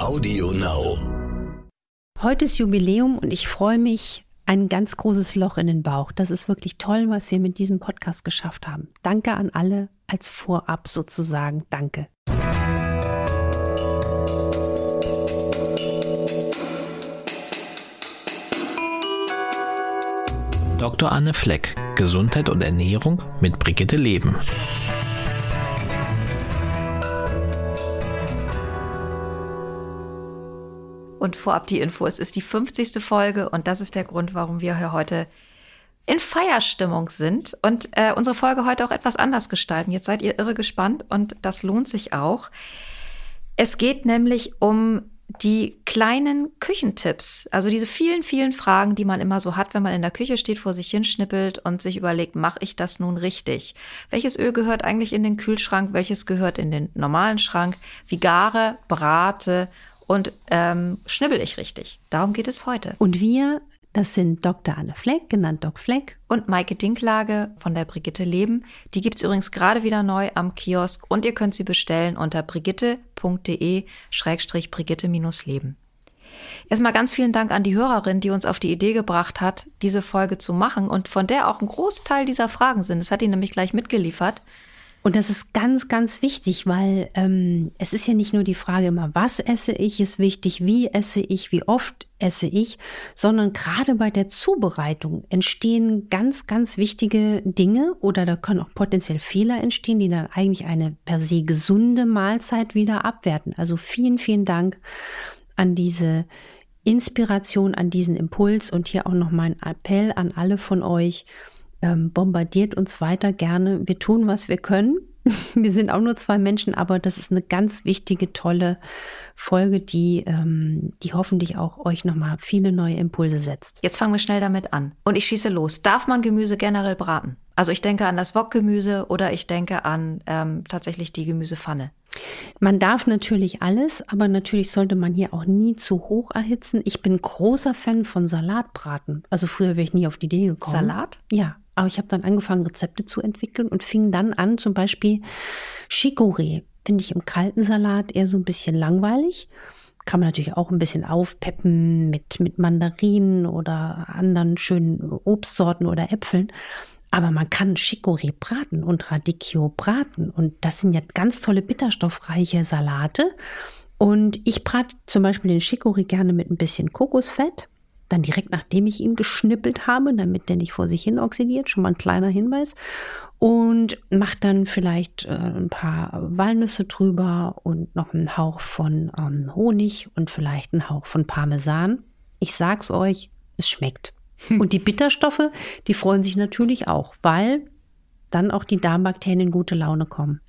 Audio Now. Heute ist Jubiläum und ich freue mich ein ganz großes Loch in den Bauch. Das ist wirklich toll, was wir mit diesem Podcast geschafft haben. Danke an alle als Vorab sozusagen. Danke. Dr. Anne Fleck, Gesundheit und Ernährung mit Brigitte Leben. Und vorab die Info, es ist die 50. Folge und das ist der Grund, warum wir hier heute in Feierstimmung sind und äh, unsere Folge heute auch etwas anders gestalten. Jetzt seid ihr irre gespannt und das lohnt sich auch. Es geht nämlich um die kleinen Küchentipps, also diese vielen, vielen Fragen, die man immer so hat, wenn man in der Küche steht, vor sich hinschnippelt und sich überlegt, mache ich das nun richtig? Welches Öl gehört eigentlich in den Kühlschrank? Welches gehört in den normalen Schrank? Wie gare, brate und ähm, schnibbel ich richtig? Darum geht es heute. Und wir das sind Dr. Anne Fleck, genannt Doc Fleck. Und Maike Dinklage von der Brigitte Leben. Die gibt's übrigens gerade wieder neu am Kiosk und ihr könnt sie bestellen unter brigitte.de-brigitte-leben. Erstmal ganz vielen Dank an die Hörerin, die uns auf die Idee gebracht hat, diese Folge zu machen und von der auch ein Großteil dieser Fragen sind. Das hat die nämlich gleich mitgeliefert. Und das ist ganz, ganz wichtig, weil ähm, es ist ja nicht nur die Frage immer, was esse ich, ist wichtig, wie esse ich, wie oft esse ich, sondern gerade bei der Zubereitung entstehen ganz, ganz wichtige Dinge oder da können auch potenziell Fehler entstehen, die dann eigentlich eine per se gesunde Mahlzeit wieder abwerten. Also vielen, vielen Dank an diese Inspiration, an diesen Impuls und hier auch noch mein Appell an alle von euch ähm, bombardiert uns weiter gerne. Wir tun, was wir können. Wir sind auch nur zwei Menschen, aber das ist eine ganz wichtige, tolle Folge, die, ähm, die hoffentlich auch euch nochmal viele neue Impulse setzt. Jetzt fangen wir schnell damit an. Und ich schieße los. Darf man Gemüse generell braten? Also ich denke an das Wokgemüse oder ich denke an ähm, tatsächlich die Gemüsepfanne. Man darf natürlich alles, aber natürlich sollte man hier auch nie zu hoch erhitzen. Ich bin großer Fan von Salatbraten. Also früher wäre ich nie auf die Idee gekommen. Salat? Ja, aber ich habe dann angefangen, Rezepte zu entwickeln und fing dann an, zum Beispiel Chicorée. Finde ich im kalten Salat eher so ein bisschen langweilig. Kann man natürlich auch ein bisschen aufpeppen mit, mit Mandarinen oder anderen schönen Obstsorten oder Äpfeln. Aber man kann Chicorée braten und Radicchio braten. Und das sind ja ganz tolle bitterstoffreiche Salate. Und ich brate zum Beispiel den Chicorée gerne mit ein bisschen Kokosfett dann direkt nachdem ich ihn geschnippelt habe, damit der nicht vor sich hin oxidiert, schon mal ein kleiner Hinweis. Und mache dann vielleicht äh, ein paar Walnüsse drüber und noch einen Hauch von ähm, Honig und vielleicht einen Hauch von Parmesan. Ich sag's euch, es schmeckt. Und die Bitterstoffe, die freuen sich natürlich auch, weil dann auch die Darmbakterien in gute Laune kommen.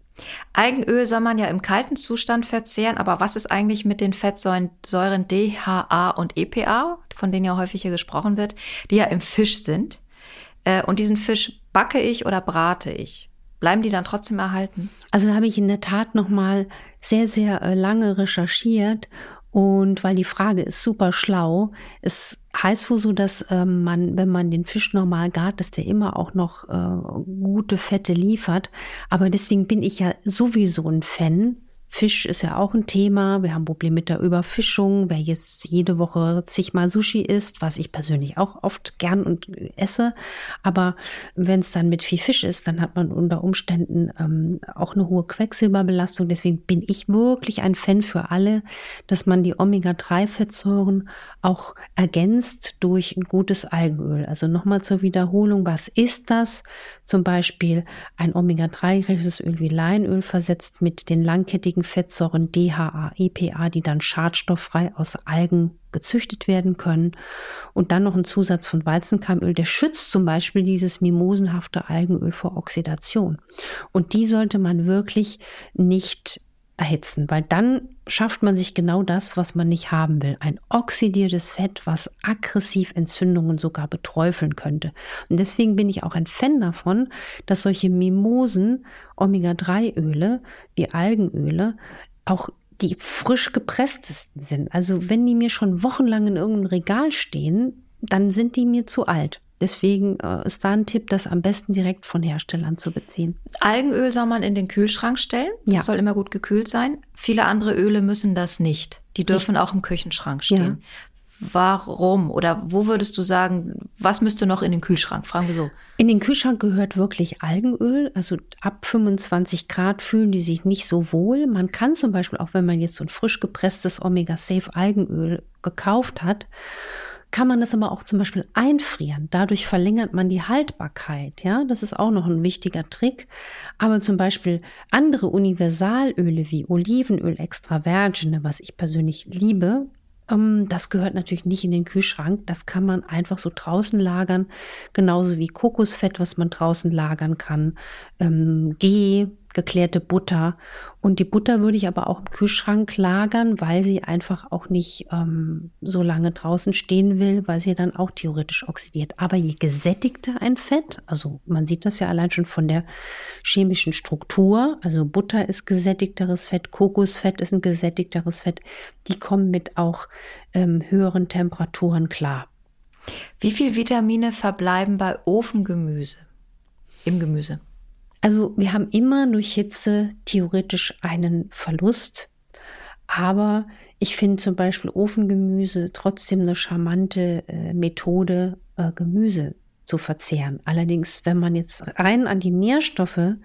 Algenöl soll man ja im kalten Zustand verzehren, aber was ist eigentlich mit den Fettsäuren DHA und EPA, von denen ja häufig hier gesprochen wird, die ja im Fisch sind? Äh, und diesen Fisch backe ich oder brate ich? Bleiben die dann trotzdem erhalten? Also da habe ich in der Tat noch mal sehr sehr äh, lange recherchiert und weil die Frage ist super schlau, es heißt wohl so, dass ähm, man, wenn man den Fisch normal gart, dass der immer auch noch äh, gute Fette liefert. Aber deswegen bin ich ja sowieso ein Fan Fisch ist ja auch ein Thema. Wir haben Probleme mit der Überfischung. Wer jetzt jede Woche zigmal Sushi isst, was ich persönlich auch oft gern und esse. Aber wenn es dann mit viel Fisch ist, dann hat man unter Umständen ähm, auch eine hohe Quecksilberbelastung. Deswegen bin ich wirklich ein Fan für alle, dass man die Omega-3-Fettsäuren auch ergänzt durch ein gutes Algenöl. Also nochmal zur Wiederholung. Was ist das? Zum Beispiel ein Omega-3-reiches Öl wie Leinöl versetzt mit den langkettigen Fettsäuren DHA, EPA, die dann schadstofffrei aus Algen gezüchtet werden können. Und dann noch ein Zusatz von Weizenkeimöl, der schützt zum Beispiel dieses mimosenhafte Algenöl vor Oxidation. Und die sollte man wirklich nicht erhitzen, weil dann schafft man sich genau das, was man nicht haben will. Ein oxidiertes Fett, was aggressiv Entzündungen sogar beträufeln könnte. Und deswegen bin ich auch ein Fan davon, dass solche Mimosen, Omega-3-Öle wie Algenöle auch die frisch gepresstesten sind. Also wenn die mir schon wochenlang in irgendeinem Regal stehen, dann sind die mir zu alt. Deswegen äh, ist da ein Tipp, das am besten direkt von Herstellern zu beziehen. Algenöl soll man in den Kühlschrank stellen. Das Ja. soll immer gut gekühlt sein. Viele andere Öle müssen das nicht. Die dürfen auch im Küchenschrank stehen. Warum? Oder wo würdest du sagen, was müsste noch in den Kühlschrank? Fragen wir so. In den Kühlschrank gehört wirklich Algenöl. Also ab 25 Grad fühlen die sich nicht so wohl. Man kann zum Beispiel, auch wenn man jetzt so ein frisch gepresstes Omega-Safe Algenöl gekauft hat, kann man das aber auch zum Beispiel einfrieren. Dadurch verlängert man die Haltbarkeit. Ja, das ist auch noch ein wichtiger Trick. Aber zum Beispiel andere Universalöle wie Olivenöl extra virgin, was ich persönlich liebe, ähm, das gehört natürlich nicht in den Kühlschrank. Das kann man einfach so draußen lagern. Genauso wie Kokosfett, was man draußen lagern kann. Ähm, Ghee, geklärte Butter. Und die Butter würde ich aber auch im Kühlschrank lagern, weil sie einfach auch nicht ähm, so lange draußen stehen will, weil sie dann auch theoretisch oxidiert. Aber je gesättigter ein Fett, also man sieht das ja allein schon von der chemischen Struktur, also Butter ist gesättigteres Fett, Kokosfett ist ein gesättigteres Fett, die kommen mit auch ähm, höheren Temperaturen klar. Wie viel Vitamine verbleiben bei Ofengemüse? Im Gemüse. Also wir haben immer durch Hitze theoretisch einen Verlust, aber ich finde zum Beispiel Ofengemüse trotzdem eine charmante äh, Methode, äh, Gemüse zu verzehren. Allerdings, wenn man jetzt rein an die Nährstoffe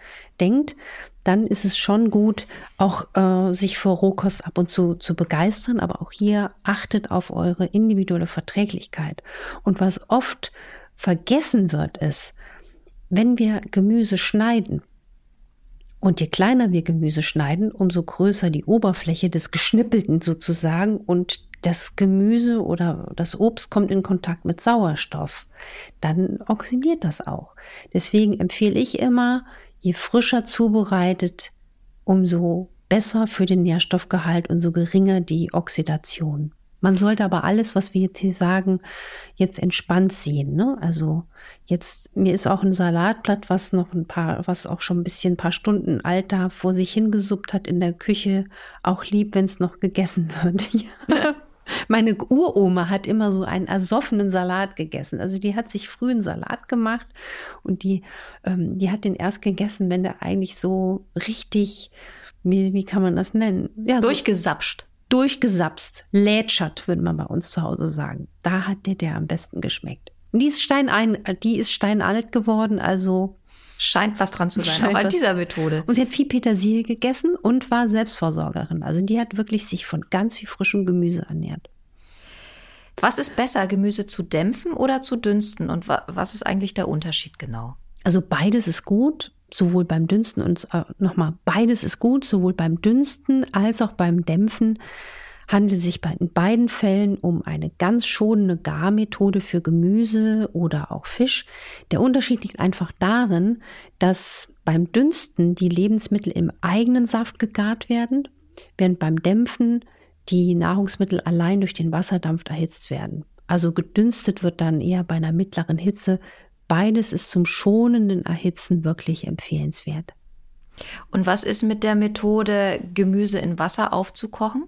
denkt, dann ist es schon gut, auch äh, sich für Rohkost ab und zu zu begeistern. Aber auch hier achtet auf eure individuelle Verträglichkeit. Und was oft vergessen wird, ist, wenn wir Gemüse schneiden, und je kleiner wir Gemüse schneiden, umso größer die Oberfläche des Geschnippelten sozusagen und das Gemüse oder das Obst kommt in Kontakt mit Sauerstoff. Dann oxidiert das auch. Deswegen empfehle ich immer, je frischer zubereitet, umso besser für den Nährstoffgehalt und so geringer die Oxidation. Man sollte aber alles, was wir jetzt hier sagen, jetzt entspannt sehen. Ne? Also jetzt, mir ist auch ein Salatblatt, was noch ein paar, was auch schon ein bisschen ein paar Stunden alt da vor sich hingesuppt hat in der Küche, auch lieb, wenn es noch gegessen wird. Ja. Meine Uroma hat immer so einen ersoffenen Salat gegessen. Also die hat sich früh einen Salat gemacht und die, ähm, die hat den erst gegessen, wenn der eigentlich so richtig, wie, wie kann man das nennen? Ja, so Durchgesapscht. Durchgesapst, lätschert, würde man bei uns zu Hause sagen. Da hat der der am besten geschmeckt. Und die ist steinein, die ist steinalt geworden, also Scheint was dran zu sein, Scheint auch an dieser Methode. und sie hat viel Petersilie gegessen und war Selbstversorgerin. Also die hat wirklich sich von ganz viel frischem Gemüse ernährt. Was ist besser, Gemüse zu dämpfen oder zu dünsten? Und wa was ist eigentlich der Unterschied genau? Also beides ist gut, sowohl beim Dünsten und äh, nochmal, beides ist gut, sowohl beim Dünsten als auch beim Dämpfen handelt es sich bei, in beiden Fällen um eine ganz schonende Garmethode für Gemüse oder auch Fisch. Der Unterschied liegt einfach darin, dass beim Dünsten die Lebensmittel im eigenen Saft gegart werden, während beim Dämpfen die Nahrungsmittel allein durch den Wasserdampf erhitzt werden. Also gedünstet wird dann eher bei einer mittleren Hitze. Beides ist zum schonenden Erhitzen wirklich empfehlenswert. Und was ist mit der Methode, Gemüse in Wasser aufzukochen?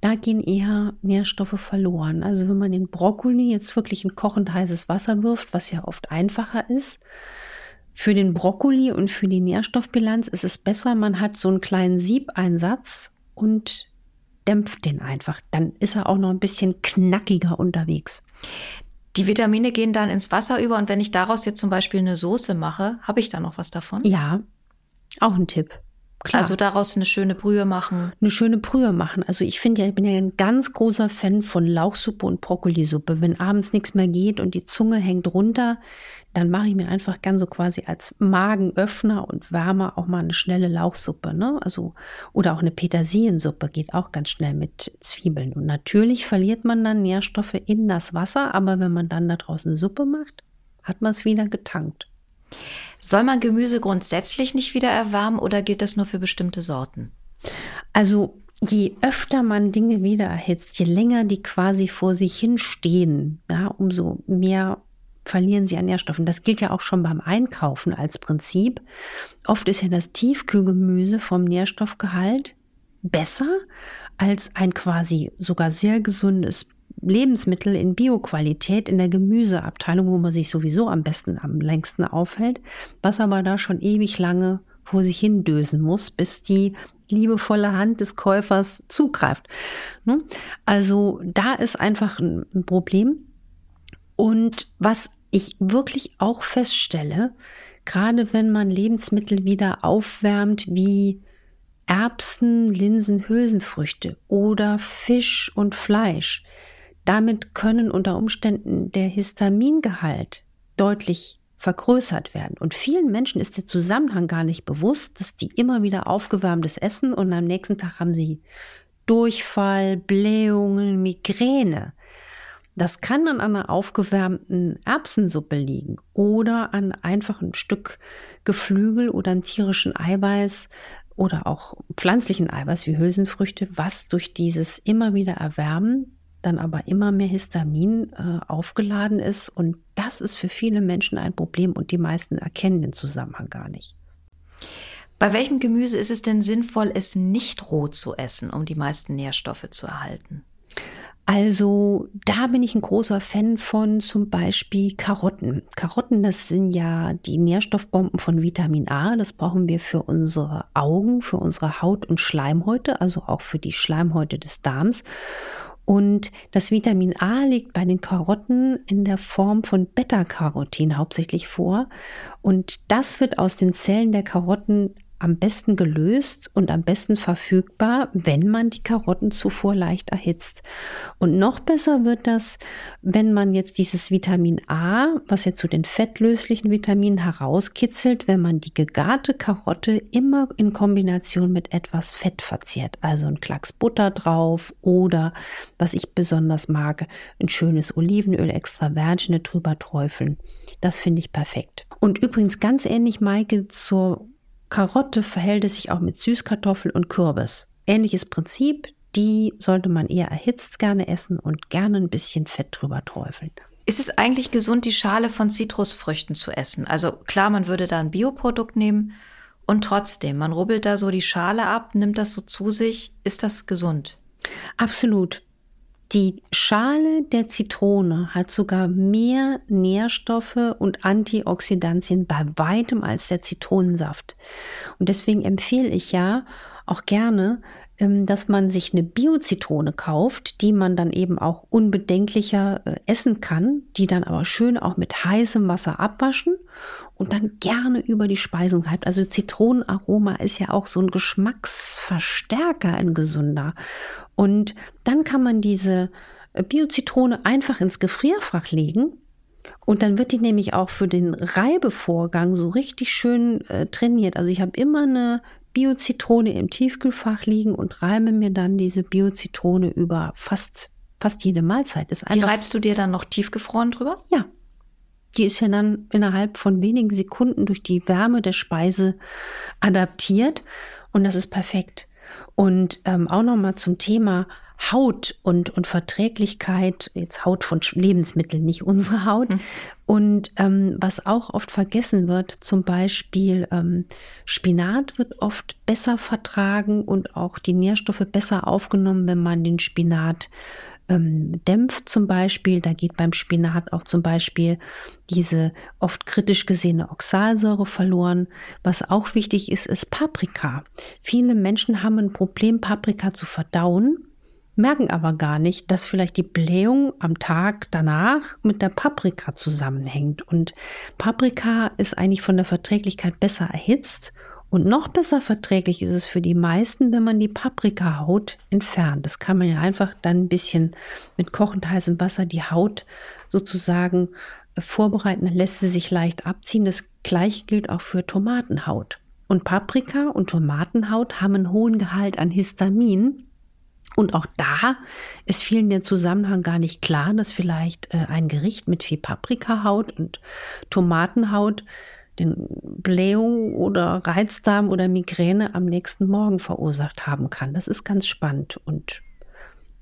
Da gehen eher Nährstoffe verloren. Also wenn man den Brokkoli jetzt wirklich in kochend heißes Wasser wirft, was ja oft einfacher ist, für den Brokkoli und für die Nährstoffbilanz ist es besser, man hat so einen kleinen Siebeinsatz und dämpft den einfach. Dann ist er auch noch ein bisschen knackiger unterwegs. Die Vitamine gehen dann ins Wasser über und wenn ich daraus jetzt zum Beispiel eine Soße mache, habe ich da noch was davon? Ja, auch ein Tipp. Klar. Also daraus eine schöne Brühe machen. eine schöne Brühe machen. Also ich finde ja, ich bin ja ein ganz großer Fan von Lauchsuppe und Brokkolisuppe. Wenn abends nichts mehr geht und die Zunge hängt runter, dann mache ich mir einfach ganz so quasi als Magenöffner und Wärmer auch mal eine schnelle Lauchsuppe, ne? Also oder auch eine Petersiliensuppe geht auch ganz schnell mit Zwiebeln. Und natürlich verliert man dann Nährstoffe in das Wasser, aber wenn man dann da draußen Suppe macht, hat man es wieder getankt. Soll man Gemüse grundsätzlich nicht wieder erwärmen oder gilt das nur für bestimmte Sorten? Also je öfter man Dinge wieder erhitzt, je länger die quasi vor sich hinstehen, ja, umso mehr verlieren sie an Nährstoffen. Das gilt ja auch schon beim Einkaufen als Prinzip. Oft ist ja das Tiefkühlgemüse vom Nährstoffgehalt besser als ein quasi sogar sehr gesundes Lebensmittel in Bioqualität in der Gemüseabteilung, wo man sich sowieso am besten, am längsten aufhält, was aber da schon ewig lange vor sich hin dösen muss, bis die liebevolle Hand des Käufers zugreift. Ne? Also da ist einfach ein Problem. Und was ich wirklich auch feststelle, gerade wenn man Lebensmittel wieder aufwärmt wie Erbsen, Linsen, Hülsenfrüchte oder Fisch und Fleisch, damit können unter Umständen der Histamingehalt deutlich vergrößert werden. Und vielen Menschen ist der Zusammenhang gar nicht bewusst, dass die immer wieder aufgewärmtes essen und am nächsten Tag haben sie Durchfall, Blähungen, Migräne. Das kann an einer aufgewärmten Erbsensuppe liegen oder an einfach ein Stück Geflügel oder einem tierischen Eiweiß oder auch pflanzlichen Eiweiß wie Hülsenfrüchte, was durch dieses immer wieder Erwärmen dann aber immer mehr Histamin äh, aufgeladen ist. Und das ist für viele Menschen ein Problem und die meisten erkennen den Zusammenhang gar nicht. Bei welchem Gemüse ist es denn sinnvoll, es nicht roh zu essen, um die meisten Nährstoffe zu erhalten? Also da bin ich ein großer Fan von zum Beispiel Karotten. Karotten, das sind ja die Nährstoffbomben von Vitamin A. Das brauchen wir für unsere Augen, für unsere Haut und Schleimhäute, also auch für die Schleimhäute des Darms. Und das Vitamin A liegt bei den Karotten in der Form von Beta-Carotin hauptsächlich vor. Und das wird aus den Zellen der Karotten am besten gelöst und am besten verfügbar, wenn man die Karotten zuvor leicht erhitzt. Und noch besser wird das, wenn man jetzt dieses Vitamin A, was ja zu den fettlöslichen Vitaminen herauskitzelt, wenn man die gegarte Karotte immer in Kombination mit etwas Fett verzehrt. Also ein Klacks Butter drauf oder, was ich besonders mag, ein schönes Olivenöl extra virgin drüber träufeln. Das finde ich perfekt. Und übrigens ganz ähnlich, Maike, zur Karotte verhält es sich auch mit Süßkartoffel und Kürbis. Ähnliches Prinzip, die sollte man eher erhitzt gerne essen und gerne ein bisschen Fett drüber träufeln. Ist es eigentlich gesund, die Schale von Zitrusfrüchten zu essen? Also klar, man würde da ein Bioprodukt nehmen und trotzdem, man rubbelt da so die Schale ab, nimmt das so zu sich. Ist das gesund? Absolut. Die Schale der Zitrone hat sogar mehr Nährstoffe und Antioxidantien bei weitem als der Zitronensaft. Und deswegen empfehle ich ja auch gerne, ähm, dass man sich eine Bio-Zitrone kauft, die man dann eben auch unbedenklicher äh, essen kann, die dann aber schön auch mit heißem Wasser abwaschen und dann gerne über die Speisen reibt. Also Zitronenaroma ist ja auch so ein Geschmacksverstärker, ein gesunder. Und dann kann man diese Bio-Zitrone einfach ins Gefrierfach legen. Und dann wird die nämlich auch für den Reibevorgang so richtig schön äh, trainiert. Also ich habe immer eine Bio-Zitrone im Tiefkühlfach liegen und reibe mir dann diese Bio-Zitrone über fast, fast jede Mahlzeit. Ist die reibst du dir dann noch tiefgefroren drüber? Ja, die ist ja dann innerhalb von wenigen Sekunden durch die Wärme der Speise adaptiert und das ist perfekt. Und ähm, auch nochmal zum Thema Haut und, und Verträglichkeit, jetzt Haut von Lebensmitteln, nicht unsere Haut. Mhm. Und ähm, was auch oft vergessen wird, zum Beispiel ähm, Spinat wird oft besser vertragen und auch die Nährstoffe besser aufgenommen, wenn man den Spinat ähm, dämpft zum Beispiel. Da geht beim Spinat auch zum Beispiel diese oft kritisch gesehene Oxalsäure verloren. Was auch wichtig ist, ist Paprika. Viele Menschen haben ein Problem, Paprika zu verdauen merken aber gar nicht, dass vielleicht die Blähung am Tag danach mit der Paprika zusammenhängt. Und Paprika ist eigentlich von der Verträglichkeit besser erhitzt und noch besser verträglich ist es für die meisten, wenn man die Paprikahaut entfernt. Das kann man ja einfach dann ein bisschen mit kochend heißem Wasser die Haut sozusagen äh, vorbereiten. Dann lässt sie sich leicht abziehen. Das gleiche gilt auch für Tomatenhaut. Und Paprika und Tomatenhaut haben einen hohen Gehalt an Histamin. Und auch da ist vielen der Zusammenhang gar nicht klar, dass vielleicht äh, ein Gericht mit viel Paprikahaut und Tomatenhaut den Blähung oder Reizdarm oder Migräne am nächsten Morgen verursacht haben kann. Das ist ganz spannend und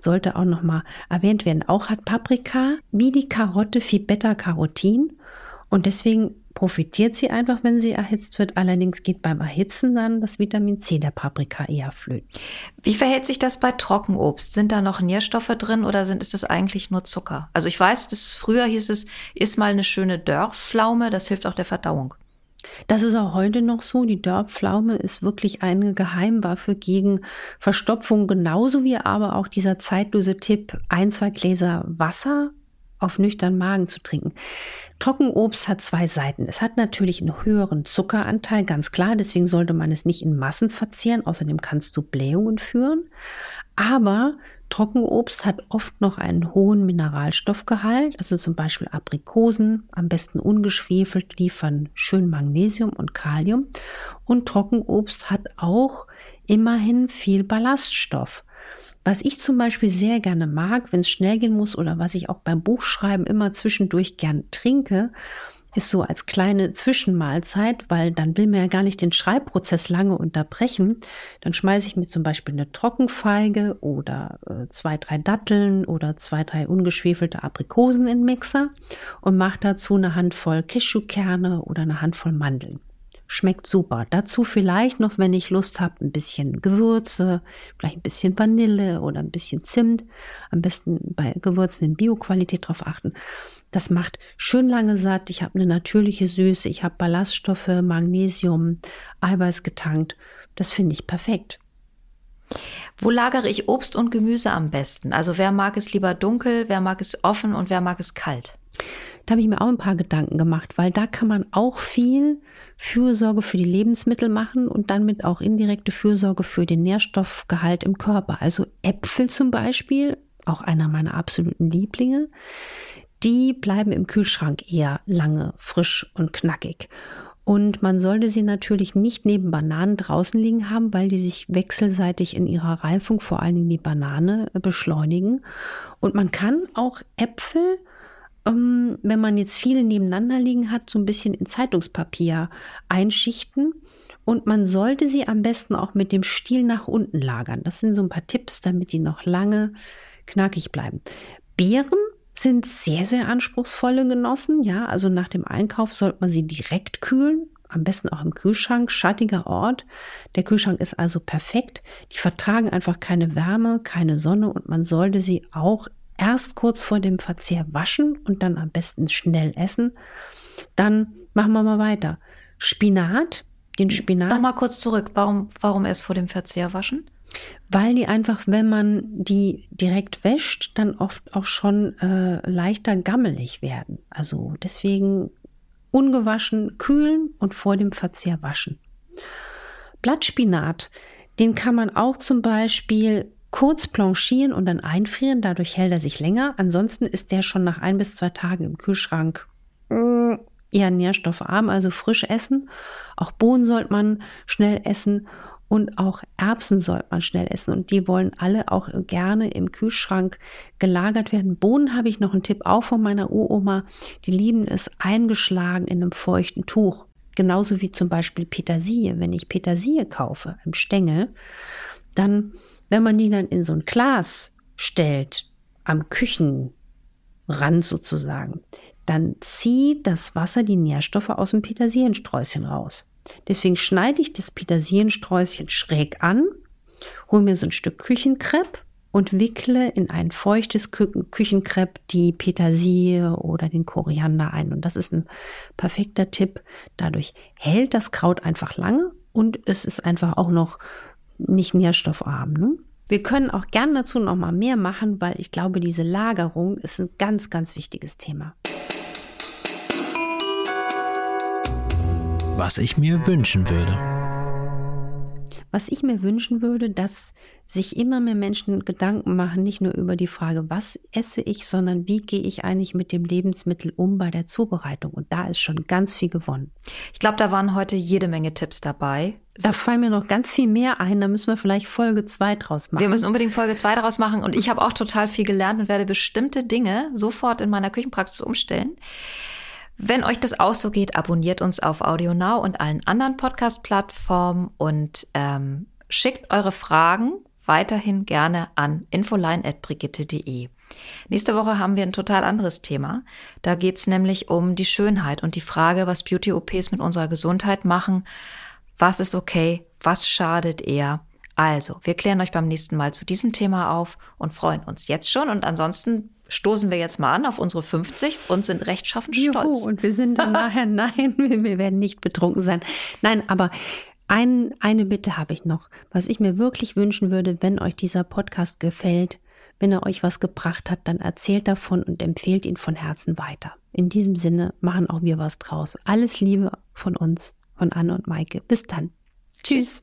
sollte auch noch mal erwähnt werden. Auch hat Paprika wie die Karotte viel Beta-Carotin und deswegen profitiert sie einfach, wenn sie erhitzt wird. Allerdings geht beim Erhitzen dann das Vitamin C der Paprika eher flöten. Wie verhält sich das bei Trockenobst? Sind da noch Nährstoffe drin oder sind, ist das eigentlich nur Zucker? Also ich weiß, das früher hieß es, isst mal eine schöne Dörrpflaume, das hilft auch der Verdauung. Das ist auch heute noch so. Die Dörrpflaume ist wirklich eine Geheimwaffe gegen Verstopfung, genauso wie aber auch dieser zeitlose Tipp, ein, zwei Gläser Wasser auf nüchternen Magen zu trinken. Trockenobst hat zwei Seiten. Es hat natürlich einen höheren Zuckeranteil, ganz klar. Deswegen sollte man es nicht in Massen verzehren. Außerdem kannst du Blähungen führen. Aber Trockenobst hat oft noch einen hohen Mineralstoffgehalt, also zum Beispiel Aprikosen, am besten ungeschwefelt, liefern schön Magnesium und Kalium. Und Trockenobst hat auch immerhin viel Ballaststoff. Was ich zum Beispiel sehr gerne mag, wenn es schnell gehen muss oder was ich auch beim Buchschreiben immer zwischendurch gern trinke, ist so als kleine Zwischenmahlzeit, weil dann will man ja gar nicht den Schreibprozess lange unterbrechen. Dann schmeiße ich mir zum Beispiel eine Trockenfeige oder äh, zwei, drei Datteln oder zwei, drei ungeschwefelte Aprikosen in den Mixer und mache dazu eine Handvoll Cashewkerne oder eine Handvoll Mandeln. Schmeckt super. Dazu vielleicht noch, wenn ich Lust habe, ein bisschen Gewürze, vielleicht ein bisschen Vanille oder ein bisschen Zimt. Am besten bei Gewürzen in Bioqualität drauf achten. Das macht schön lange satt. Ich habe eine natürliche Süße. Ich habe Ballaststoffe, Magnesium, Eiweiß getankt. Das finde ich perfekt. Wo lagere ich Obst und Gemüse am besten? Also wer mag es lieber dunkel, wer mag es offen und wer mag es kalt? Da habe ich mir auch ein paar Gedanken gemacht, weil da kann man auch viel Fürsorge für die Lebensmittel machen und dann mit auch indirekte Fürsorge für den Nährstoffgehalt im Körper. Also Äpfel zum Beispiel, auch einer meiner absoluten Lieblinge, die bleiben im Kühlschrank eher lange frisch und knackig. Und man sollte sie natürlich nicht neben Bananen draußen liegen haben, weil die sich wechselseitig in ihrer Reifung, vor allen Dingen die Banane, beschleunigen. Und man kann auch Äpfel ähm, wenn man jetzt viele nebeneinander liegen hat, so ein bisschen in Zeitungspapier einschichten. Und man sollte sie am besten auch mit dem Stiel nach unten lagern. Das sind so ein paar Tipps, damit die noch lange knackig bleiben. Beeren sind sehr, sehr anspruchsvolle Genossen. Ja, also nach dem Einkauf sollte man sie direkt kühlen. Am besten auch im Kühlschrank, schattiger Ort. Der Kühlschrank ist also perfekt. Die vertragen einfach keine Wärme, keine Sonne und man sollte sie auch erst kurz vor dem Verzehr waschen und dann am besten schnell essen. Dann machen wir mal weiter. Spinat, den Spinat. Noch mal kurz zurück. Warum, warum erst vor dem Verzehr waschen? Weil die einfach, wenn man die direkt wäscht, dann oft auch schon äh, leichter gammelig werden. Also deswegen ungewaschen kühlen und vor dem Verzehr waschen. Blattspinat, den kann man auch zum Beispiel kurz planchieren und dann einfrieren. Dadurch hält er sich länger. Ansonsten ist der schon nach ein bis zwei Tagen im Kühlschrank mm, eher nährstoffarm, also frisch essen. Auch Bohnen sollte man schnell essen und auch Erbsen sollte man schnell essen. Und die wollen alle auch gerne im Kühlschrank gelagert werden. Bohnen habe ich noch einen Tipp auch von meiner Uroma. Die lieben es eingeschlagen in einem feuchten Tuch. Genauso wie zum Beispiel Petersilie. Wenn ich Petersilie kaufe im Stängel, dann wenn man die dann in so ein Glas stellt, am Küchenrand sozusagen, dann zieht das Wasser die Nährstoffe aus dem Petersiliensträußchen raus. Deswegen schneide ich das Petersiliensträußchen schräg an, hole mir so ein Stück Küchenkrepp und wickle in ein feuchtes Kü Küchenkrepp die Petersilie oder den Koriander ein. Und das ist ein perfekter Tipp. Dadurch hält das Kraut einfach lange und es ist einfach auch noch nicht nährstoffarm. Ne? Wir können auch gern dazu noch mal mehr machen, weil ich glaube, diese Lagerung ist ein ganz, ganz wichtiges Thema. Was ich mir wünschen würde. Was ich mir wünschen würde, dass sich immer mehr Menschen Gedanken machen, nicht nur über die Frage, was esse ich, sondern wie gehe ich eigentlich mit dem Lebensmittel um bei der Zubereitung. Und da ist schon ganz viel gewonnen. Ich glaube, da waren heute jede Menge Tipps dabei. Da fallen mir noch ganz viel mehr ein. Da müssen wir vielleicht Folge 2 draus machen. Wir müssen unbedingt Folge 2 draus machen. Und ich habe auch total viel gelernt und werde bestimmte Dinge sofort in meiner Küchenpraxis umstellen. Wenn euch das auch so geht, abonniert uns auf AudioNow und allen anderen Podcast-Plattformen und ähm, schickt eure Fragen weiterhin gerne an infoline.brigitte.de. Nächste Woche haben wir ein total anderes Thema. Da geht's nämlich um die Schönheit und die Frage, was Beauty-OPs mit unserer Gesundheit machen. Was ist okay? Was schadet eher? Also, wir klären euch beim nächsten Mal zu diesem Thema auf und freuen uns jetzt schon. Und ansonsten stoßen wir jetzt mal an auf unsere 50 und sind rechtschaffen stolz. Juhu, und wir sind dann nachher, nein, wir werden nicht betrunken sein. Nein, aber ein, eine Bitte habe ich noch. Was ich mir wirklich wünschen würde, wenn euch dieser Podcast gefällt, wenn er euch was gebracht hat, dann erzählt davon und empfehlt ihn von Herzen weiter. In diesem Sinne machen auch wir was draus. Alles Liebe von uns, von Anne und Maike. Bis dann. Tschüss.